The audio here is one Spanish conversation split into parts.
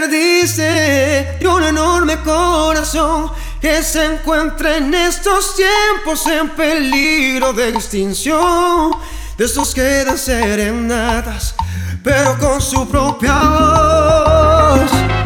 perdiste de un enorme corazón que se encuentra en estos tiempos en peligro de extinción. De estos que dan serenatas, pero con su propia voz.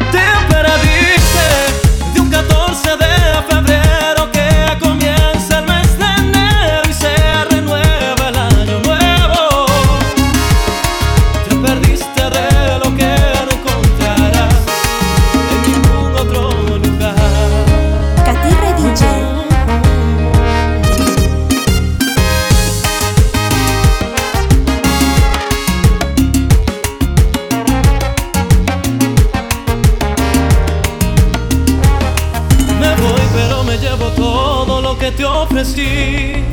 Ofrecí.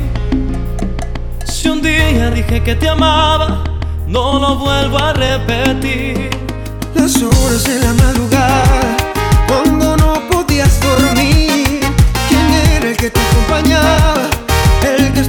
Si un día dije que te amaba, no lo vuelvo a repetir. Las horas de la madrugada, cuando no podías dormir. ¿Quién era el que te acompañaba? El que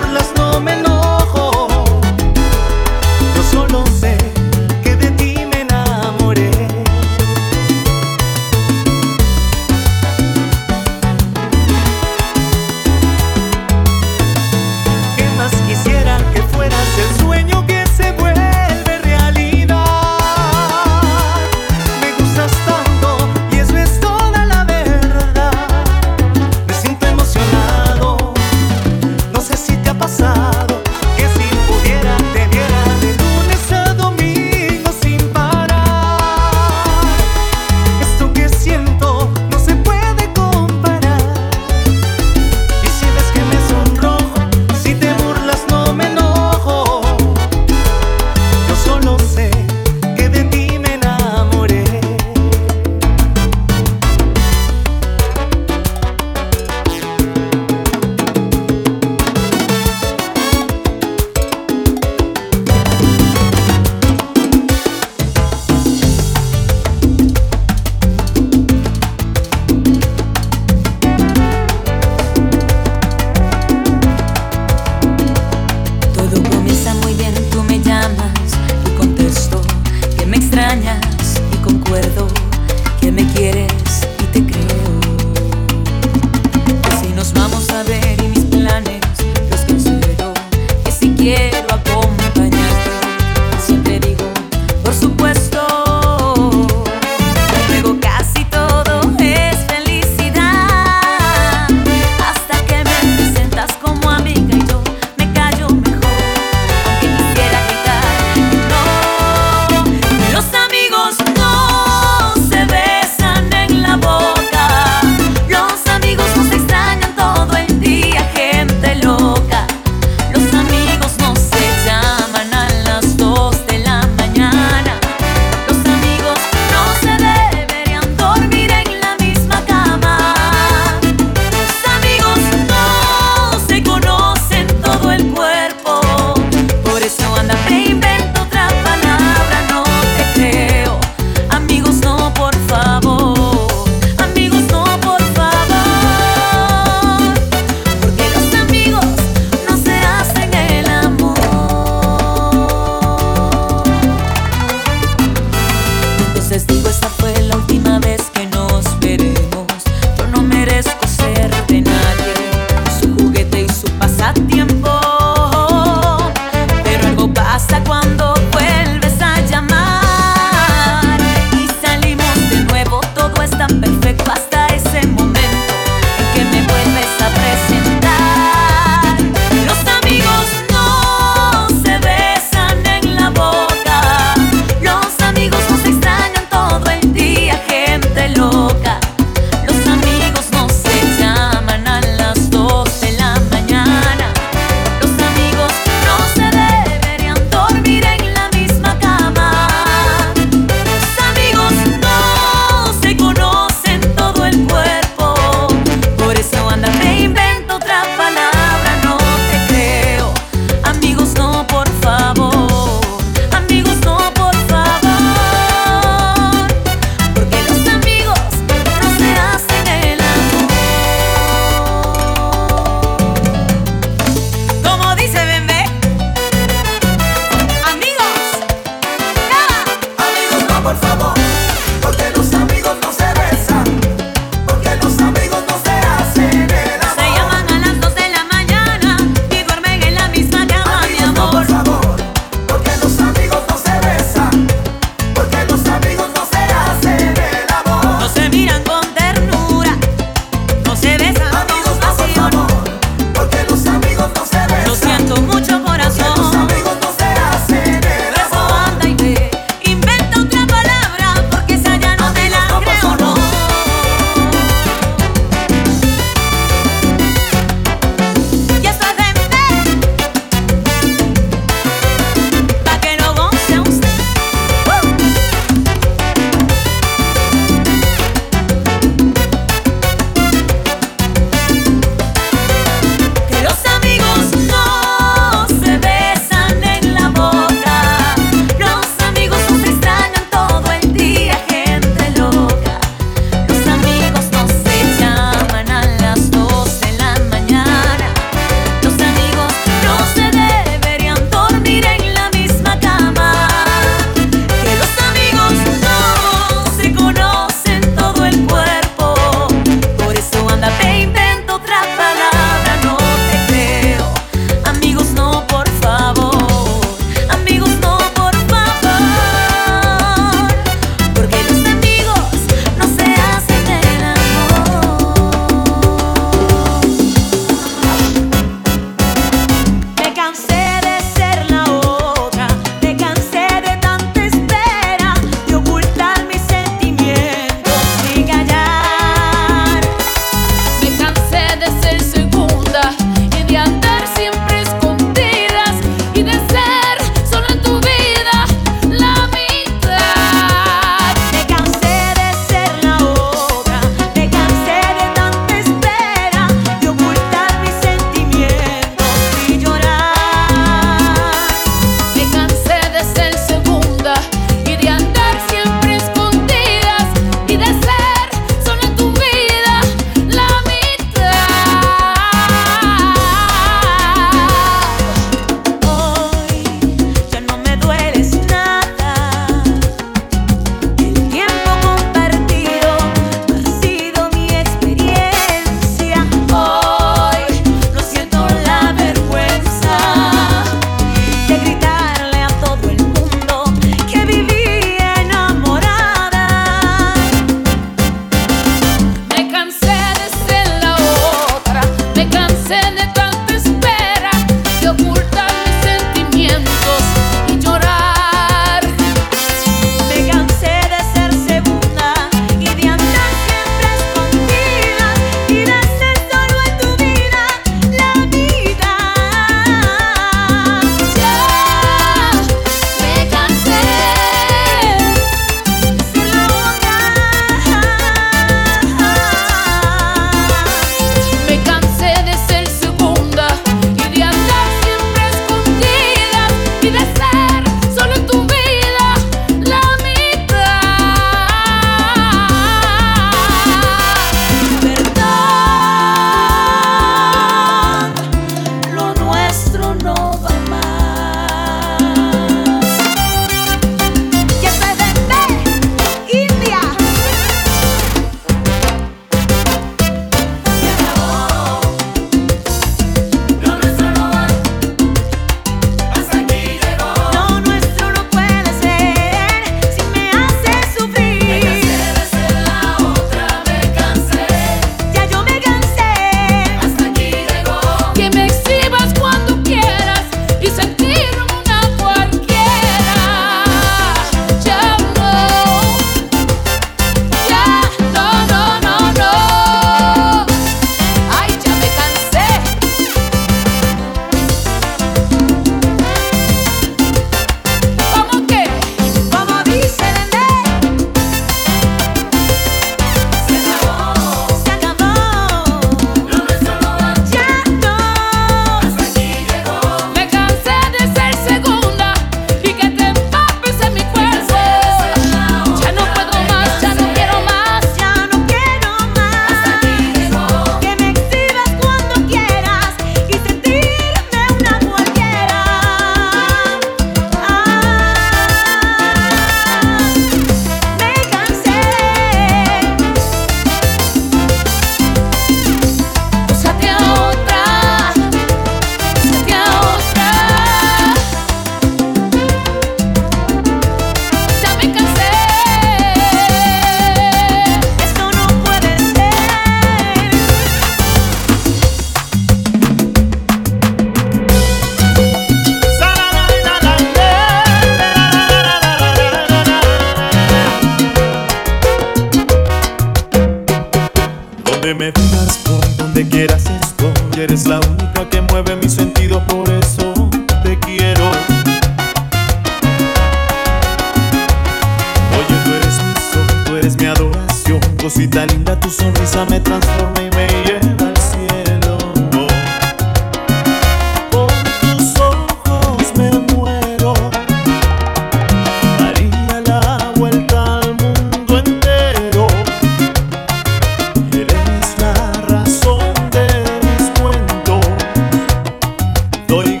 Dori